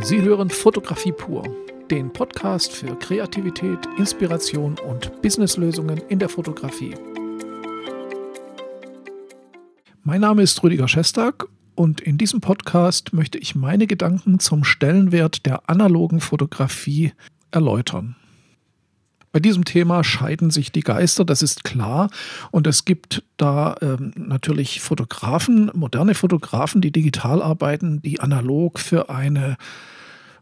Sie hören Fotografie pur, den Podcast für Kreativität, Inspiration und Businesslösungen in der Fotografie. Mein Name ist Rüdiger Schestag und in diesem Podcast möchte ich meine Gedanken zum Stellenwert der analogen Fotografie erläutern. Bei diesem Thema scheiden sich die Geister, das ist klar. Und es gibt da ähm, natürlich Fotografen, moderne Fotografen, die digital arbeiten, die analog für eine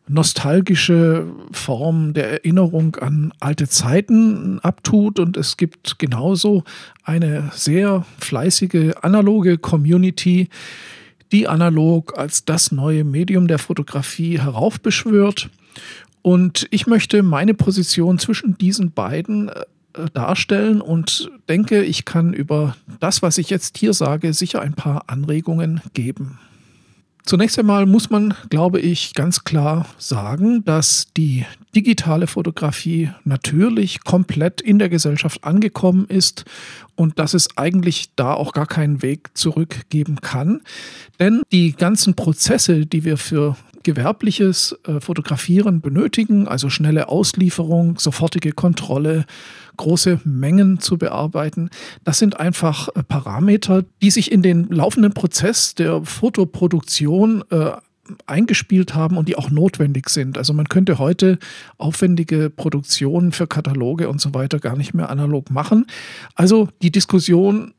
nostalgische Form der Erinnerung an alte Zeiten abtut. Und es gibt genauso eine sehr fleißige analoge Community, die analog als das neue Medium der Fotografie heraufbeschwört und ich möchte meine Position zwischen diesen beiden äh, darstellen und denke, ich kann über das, was ich jetzt hier sage, sicher ein paar Anregungen geben. Zunächst einmal muss man, glaube ich, ganz klar sagen, dass die digitale Fotografie natürlich komplett in der Gesellschaft angekommen ist und dass es eigentlich da auch gar keinen Weg zurückgeben kann. Denn die ganzen Prozesse, die wir für gewerbliches äh, Fotografieren benötigen, also schnelle Auslieferung, sofortige Kontrolle, große Mengen zu bearbeiten. Das sind einfach äh, Parameter, die sich in den laufenden Prozess der Fotoproduktion äh, eingespielt haben und die auch notwendig sind. Also man könnte heute aufwendige Produktionen für Kataloge und so weiter gar nicht mehr analog machen. Also die Diskussion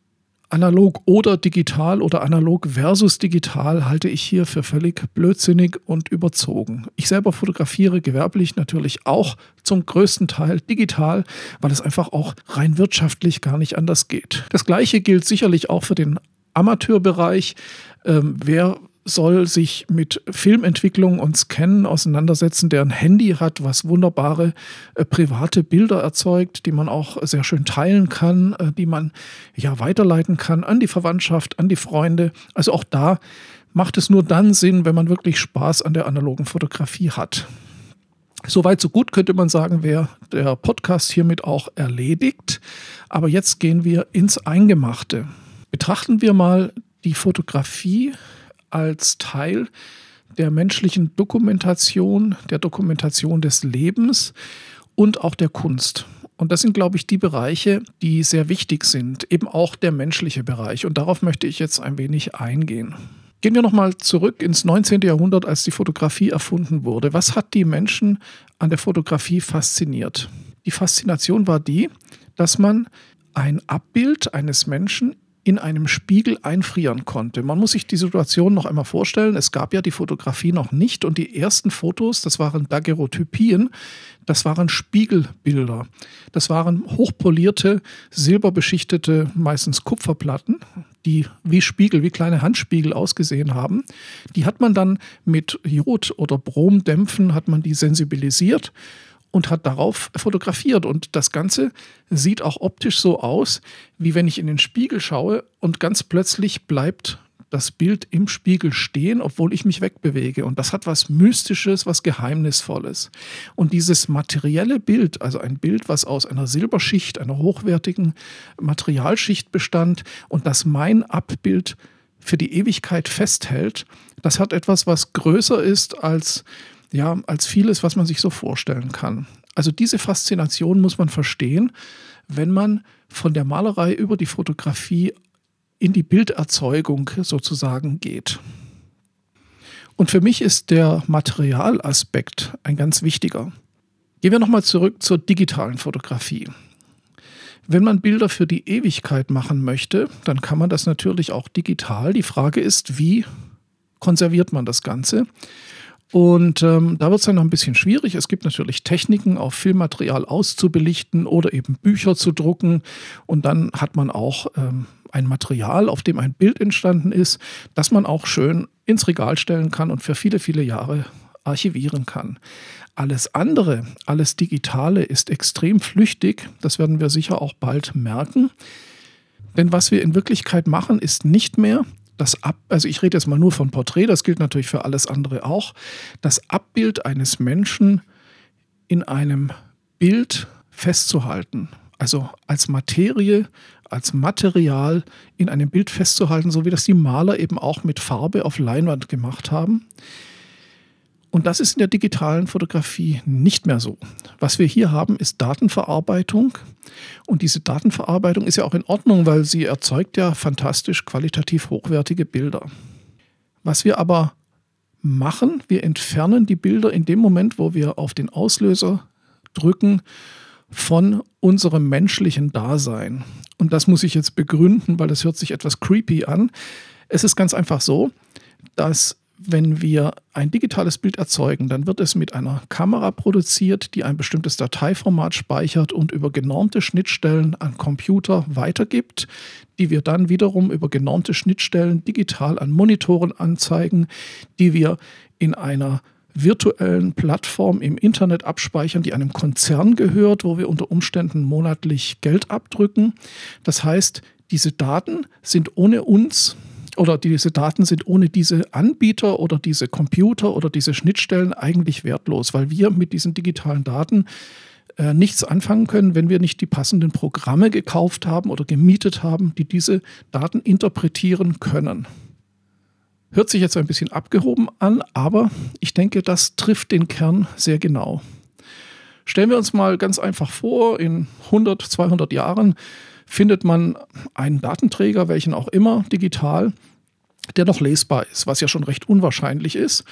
analog oder digital oder analog versus digital halte ich hier für völlig blödsinnig und überzogen. Ich selber fotografiere gewerblich natürlich auch zum größten Teil digital, weil es einfach auch rein wirtschaftlich gar nicht anders geht. Das gleiche gilt sicherlich auch für den Amateurbereich. Ähm, wer soll sich mit Filmentwicklung und Scannen auseinandersetzen, der ein Handy hat, was wunderbare äh, private Bilder erzeugt, die man auch sehr schön teilen kann, äh, die man ja weiterleiten kann an die Verwandtschaft, an die Freunde. Also auch da macht es nur dann Sinn, wenn man wirklich Spaß an der analogen Fotografie hat. Soweit so gut könnte man sagen, wäre der Podcast hiermit auch erledigt. Aber jetzt gehen wir ins Eingemachte. Betrachten wir mal die Fotografie als Teil der menschlichen Dokumentation, der Dokumentation des Lebens und auch der Kunst. Und das sind, glaube ich, die Bereiche, die sehr wichtig sind, eben auch der menschliche Bereich. Und darauf möchte ich jetzt ein wenig eingehen. Gehen wir nochmal zurück ins 19. Jahrhundert, als die Fotografie erfunden wurde. Was hat die Menschen an der Fotografie fasziniert? Die Faszination war die, dass man ein Abbild eines Menschen in einem Spiegel einfrieren konnte. Man muss sich die Situation noch einmal vorstellen. Es gab ja die Fotografie noch nicht und die ersten Fotos, das waren Daguerreotypien, das waren Spiegelbilder. Das waren hochpolierte, silberbeschichtete, meistens Kupferplatten, die wie Spiegel, wie kleine Handspiegel ausgesehen haben. Die hat man dann mit Jod- oder Bromdämpfen hat man die sensibilisiert und hat darauf fotografiert. Und das Ganze sieht auch optisch so aus, wie wenn ich in den Spiegel schaue und ganz plötzlich bleibt das Bild im Spiegel stehen, obwohl ich mich wegbewege. Und das hat was Mystisches, was Geheimnisvolles. Und dieses materielle Bild, also ein Bild, was aus einer Silberschicht, einer hochwertigen Materialschicht bestand und das mein Abbild für die Ewigkeit festhält, das hat etwas, was größer ist als ja, als vieles, was man sich so vorstellen kann. Also diese Faszination muss man verstehen, wenn man von der Malerei über die Fotografie in die Bilderzeugung sozusagen geht. Und für mich ist der Materialaspekt ein ganz wichtiger. Gehen wir nochmal zurück zur digitalen Fotografie. Wenn man Bilder für die Ewigkeit machen möchte, dann kann man das natürlich auch digital. Die Frage ist, wie konserviert man das Ganze? Und ähm, da wird es dann noch ein bisschen schwierig. Es gibt natürlich Techniken, auch Filmmaterial auszubelichten oder eben Bücher zu drucken. Und dann hat man auch ähm, ein Material, auf dem ein Bild entstanden ist, das man auch schön ins Regal stellen kann und für viele, viele Jahre archivieren kann. Alles andere, alles Digitale ist extrem flüchtig. Das werden wir sicher auch bald merken. Denn was wir in Wirklichkeit machen, ist nicht mehr das Ab, also ich rede jetzt mal nur von Porträt, das gilt natürlich für alles andere auch, das Abbild eines Menschen in einem Bild festzuhalten, also als Materie, als Material in einem Bild festzuhalten, so wie das die Maler eben auch mit Farbe auf Leinwand gemacht haben. Und das ist in der digitalen Fotografie nicht mehr so. Was wir hier haben, ist Datenverarbeitung. Und diese Datenverarbeitung ist ja auch in Ordnung, weil sie erzeugt ja fantastisch qualitativ hochwertige Bilder. Was wir aber machen, wir entfernen die Bilder in dem Moment, wo wir auf den Auslöser drücken von unserem menschlichen Dasein. Und das muss ich jetzt begründen, weil das hört sich etwas creepy an. Es ist ganz einfach so, dass wenn wir ein digitales Bild erzeugen, dann wird es mit einer Kamera produziert, die ein bestimmtes Dateiformat speichert und über genormte Schnittstellen an Computer weitergibt, die wir dann wiederum über genormte Schnittstellen digital an Monitoren anzeigen, die wir in einer virtuellen Plattform im Internet abspeichern, die einem Konzern gehört, wo wir unter Umständen monatlich Geld abdrücken. Das heißt, diese Daten sind ohne uns oder diese Daten sind ohne diese Anbieter oder diese Computer oder diese Schnittstellen eigentlich wertlos, weil wir mit diesen digitalen Daten äh, nichts anfangen können, wenn wir nicht die passenden Programme gekauft haben oder gemietet haben, die diese Daten interpretieren können. Hört sich jetzt ein bisschen abgehoben an, aber ich denke, das trifft den Kern sehr genau. Stellen wir uns mal ganz einfach vor, in 100, 200 Jahren findet man einen Datenträger, welchen auch immer, digital, der noch lesbar ist, was ja schon recht unwahrscheinlich ist.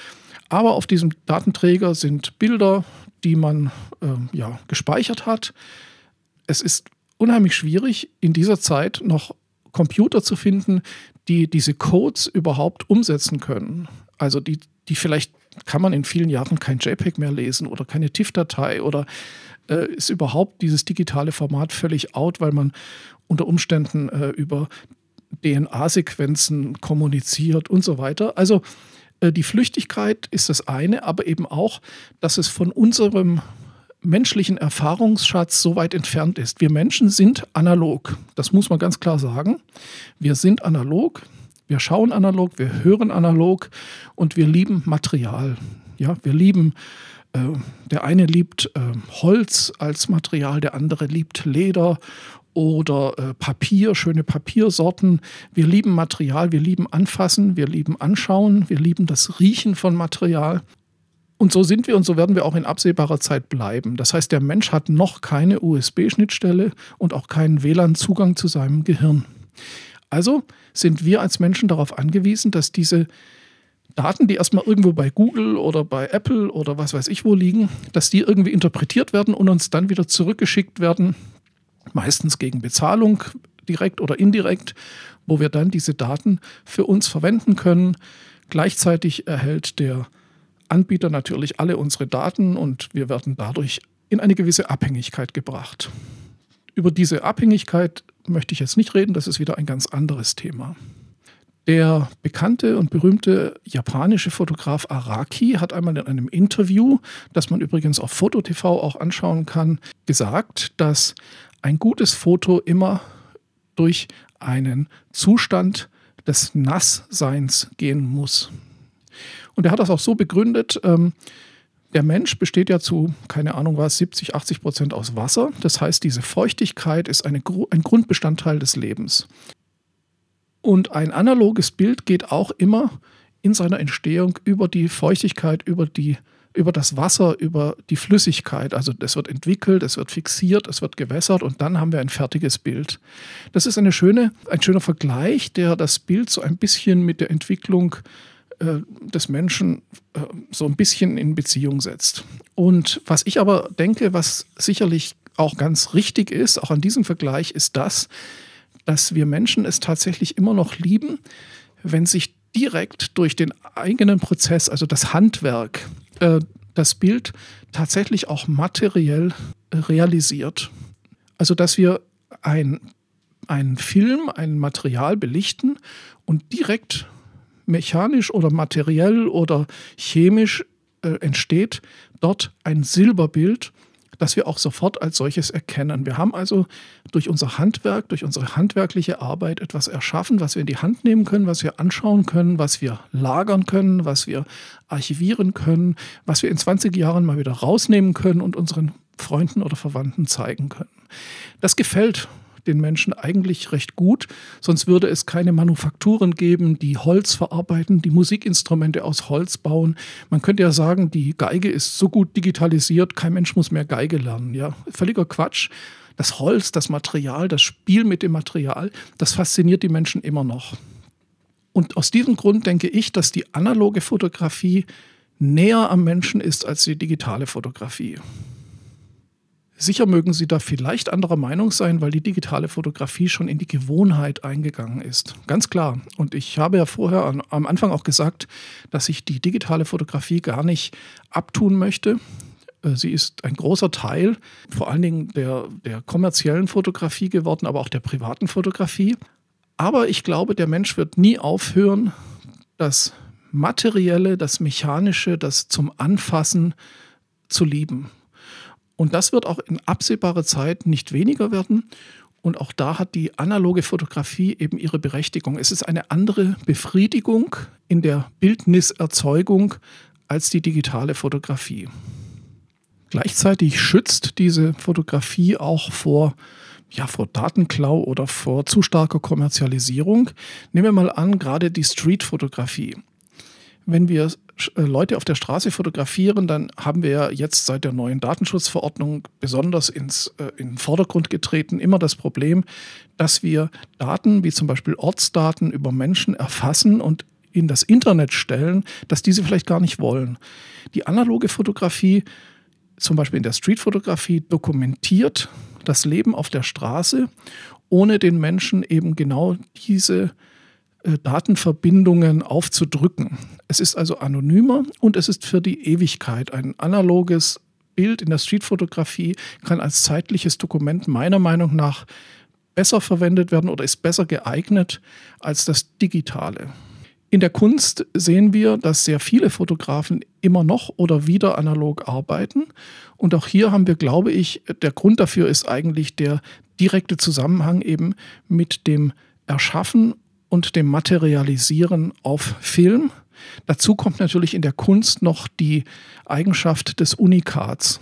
Aber auf diesem Datenträger sind Bilder, die man äh, ja, gespeichert hat. Es ist unheimlich schwierig, in dieser Zeit noch Computer zu finden, die diese Codes überhaupt umsetzen können. Also die, die vielleicht kann man in vielen Jahren kein JPEG mehr lesen oder keine TIFF-Datei oder äh, ist überhaupt dieses digitale Format völlig out, weil man unter Umständen äh, über DNA-Sequenzen kommuniziert und so weiter. Also äh, die Flüchtigkeit ist das eine, aber eben auch, dass es von unserem menschlichen Erfahrungsschatz so weit entfernt ist. Wir Menschen sind analog. Das muss man ganz klar sagen. Wir sind analog. Wir schauen analog, wir hören analog und wir lieben Material. Ja, wir lieben äh, der eine liebt äh, Holz als Material, der andere liebt Leder oder äh, Papier, schöne Papiersorten. Wir lieben Material, wir lieben Anfassen, wir lieben Anschauen, wir lieben das Riechen von Material. Und so sind wir und so werden wir auch in absehbarer Zeit bleiben. Das heißt, der Mensch hat noch keine USB-Schnittstelle und auch keinen WLAN-Zugang zu seinem Gehirn. Also sind wir als Menschen darauf angewiesen, dass diese Daten, die erstmal irgendwo bei Google oder bei Apple oder was weiß ich wo liegen, dass die irgendwie interpretiert werden und uns dann wieder zurückgeschickt werden, meistens gegen Bezahlung, direkt oder indirekt, wo wir dann diese Daten für uns verwenden können. Gleichzeitig erhält der Anbieter natürlich alle unsere Daten und wir werden dadurch in eine gewisse Abhängigkeit gebracht. Über diese Abhängigkeit möchte ich jetzt nicht reden, das ist wieder ein ganz anderes Thema. Der bekannte und berühmte japanische Fotograf Araki hat einmal in einem Interview, das man übrigens auf FotoTV auch anschauen kann, gesagt, dass ein gutes Foto immer durch einen Zustand des Nassseins gehen muss. Und er hat das auch so begründet, ähm, der Mensch besteht ja zu, keine Ahnung was, 70, 80 Prozent aus Wasser. Das heißt, diese Feuchtigkeit ist eine, ein Grundbestandteil des Lebens. Und ein analoges Bild geht auch immer in seiner Entstehung über die Feuchtigkeit, über, die, über das Wasser, über die Flüssigkeit. Also es wird entwickelt, es wird fixiert, es wird gewässert und dann haben wir ein fertiges Bild. Das ist eine schöne, ein schöner Vergleich, der das Bild so ein bisschen mit der Entwicklung äh, des Menschen äh, so ein bisschen in Beziehung setzt. Und was ich aber denke, was sicherlich auch ganz richtig ist, auch an diesem Vergleich, ist das, dass wir Menschen es tatsächlich immer noch lieben, wenn sich direkt durch den eigenen Prozess, also das Handwerk, äh, das Bild tatsächlich auch materiell äh, realisiert. Also dass wir ein, einen Film, ein Material belichten und direkt mechanisch oder materiell oder chemisch äh, entsteht dort ein Silberbild das wir auch sofort als solches erkennen. Wir haben also durch unser Handwerk, durch unsere handwerkliche Arbeit etwas erschaffen, was wir in die Hand nehmen können, was wir anschauen können, was wir lagern können, was wir archivieren können, was wir in 20 Jahren mal wieder rausnehmen können und unseren Freunden oder Verwandten zeigen können. Das gefällt den Menschen eigentlich recht gut. Sonst würde es keine Manufakturen geben, die Holz verarbeiten, die Musikinstrumente aus Holz bauen. Man könnte ja sagen, die Geige ist so gut digitalisiert, kein Mensch muss mehr Geige lernen. Ja, völliger Quatsch. Das Holz, das Material, das Spiel mit dem Material, das fasziniert die Menschen immer noch. Und aus diesem Grund denke ich, dass die analoge Fotografie näher am Menschen ist als die digitale Fotografie. Sicher mögen Sie da vielleicht anderer Meinung sein, weil die digitale Fotografie schon in die Gewohnheit eingegangen ist. Ganz klar. Und ich habe ja vorher an, am Anfang auch gesagt, dass ich die digitale Fotografie gar nicht abtun möchte. Äh, sie ist ein großer Teil, vor allen Dingen der, der kommerziellen Fotografie geworden, aber auch der privaten Fotografie. Aber ich glaube, der Mensch wird nie aufhören, das Materielle, das Mechanische, das zum Anfassen zu lieben. Und das wird auch in absehbarer Zeit nicht weniger werden. Und auch da hat die analoge Fotografie eben ihre Berechtigung. Es ist eine andere Befriedigung in der Bildniserzeugung als die digitale Fotografie. Gleichzeitig schützt diese Fotografie auch vor, ja, vor Datenklau oder vor zu starker Kommerzialisierung. Nehmen wir mal an, gerade die Streetfotografie wenn wir äh, Leute auf der Straße fotografieren, dann haben wir ja jetzt seit der neuen Datenschutzverordnung besonders ins, äh, in den Vordergrund getreten immer das Problem, dass wir Daten wie zum Beispiel Ortsdaten über Menschen erfassen und in das Internet stellen, dass diese vielleicht gar nicht wollen. Die analoge Fotografie, zum Beispiel in der Streetfotografie, dokumentiert das Leben auf der Straße, ohne den Menschen eben genau diese Datenverbindungen aufzudrücken. Es ist also anonymer und es ist für die Ewigkeit. Ein analoges Bild in der Streetfotografie kann als zeitliches Dokument meiner Meinung nach besser verwendet werden oder ist besser geeignet als das digitale. In der Kunst sehen wir, dass sehr viele Fotografen immer noch oder wieder analog arbeiten. Und auch hier haben wir, glaube ich, der Grund dafür ist eigentlich der direkte Zusammenhang eben mit dem Erschaffen und dem Materialisieren auf Film. Dazu kommt natürlich in der Kunst noch die Eigenschaft des Unikats.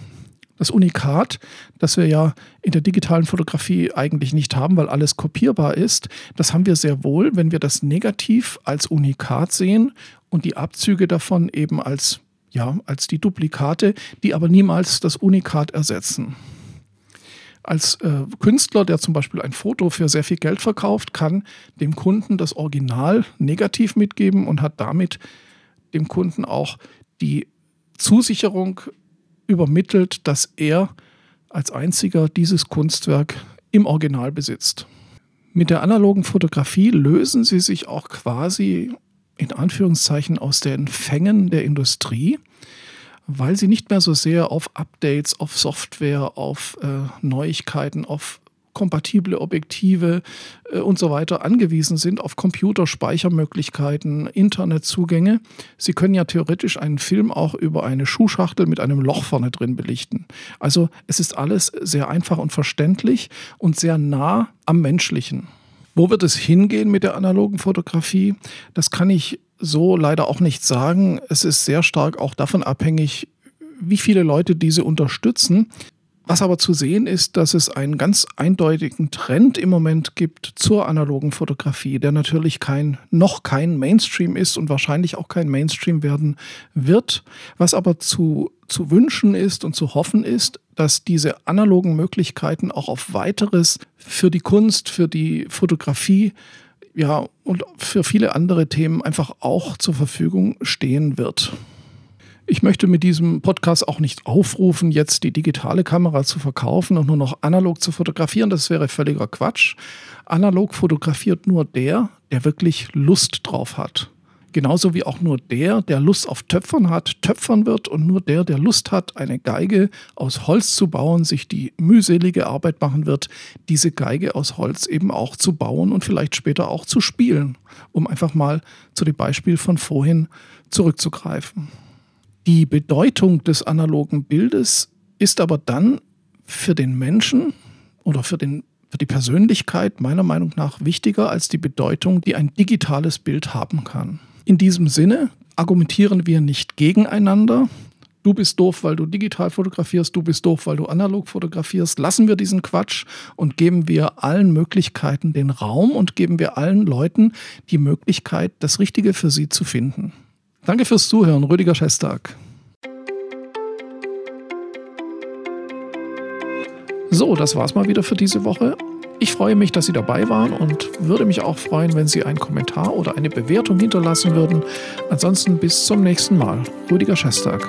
Das Unikat, das wir ja in der digitalen Fotografie eigentlich nicht haben, weil alles kopierbar ist, das haben wir sehr wohl, wenn wir das Negativ als Unikat sehen und die Abzüge davon eben als, ja, als die Duplikate, die aber niemals das Unikat ersetzen als äh, Künstler, der zum Beispiel ein Foto für sehr viel Geld verkauft, kann dem Kunden das Original negativ mitgeben und hat damit dem Kunden auch die Zusicherung übermittelt, dass er als einziger dieses Kunstwerk im Original besitzt. Mit der analogen Fotografie lösen sie sich auch quasi in Anführungszeichen aus den Fängen der Industrie weil sie nicht mehr so sehr auf Updates, auf Software, auf äh, Neuigkeiten, auf kompatible Objektive äh, und so weiter angewiesen sind, auf Computerspeichermöglichkeiten, Internetzugänge. Sie können ja theoretisch einen Film auch über eine Schuhschachtel mit einem Loch vorne drin belichten. Also es ist alles sehr einfach und verständlich und sehr nah am Menschlichen. Wo wird es hingehen mit der analogen Fotografie? Das kann ich so leider auch nicht sagen. Es ist sehr stark auch davon abhängig, wie viele Leute diese unterstützen. Was aber zu sehen ist, dass es einen ganz eindeutigen Trend im Moment gibt zur analogen Fotografie, der natürlich kein, noch kein Mainstream ist und wahrscheinlich auch kein Mainstream werden wird. Was aber zu, zu wünschen ist und zu hoffen ist, dass diese analogen Möglichkeiten auch auf weiteres für die Kunst, für die Fotografie ja, und für viele andere Themen einfach auch zur Verfügung stehen wird. Ich möchte mit diesem Podcast auch nicht aufrufen, jetzt die digitale Kamera zu verkaufen und nur noch analog zu fotografieren. Das wäre völliger Quatsch. Analog fotografiert nur der, der wirklich Lust drauf hat. Genauso wie auch nur der, der Lust auf Töpfern hat, töpfern wird und nur der, der Lust hat, eine Geige aus Holz zu bauen, sich die mühselige Arbeit machen wird, diese Geige aus Holz eben auch zu bauen und vielleicht später auch zu spielen, um einfach mal zu dem Beispiel von vorhin zurückzugreifen. Die Bedeutung des analogen Bildes ist aber dann für den Menschen oder für den für die Persönlichkeit meiner Meinung nach wichtiger als die Bedeutung, die ein digitales Bild haben kann. In diesem Sinne argumentieren wir nicht gegeneinander. du bist doof, weil du digital fotografierst, du bist doof, weil du analog fotografierst. Lassen wir diesen Quatsch und geben wir allen Möglichkeiten den Raum und geben wir allen Leuten die Möglichkeit, das Richtige für sie zu finden. Danke fürs Zuhören, Rüdiger Schestag. So, das war's mal wieder für diese Woche. Ich freue mich, dass Sie dabei waren und würde mich auch freuen, wenn Sie einen Kommentar oder eine Bewertung hinterlassen würden. Ansonsten bis zum nächsten Mal. Rüdiger Schestag.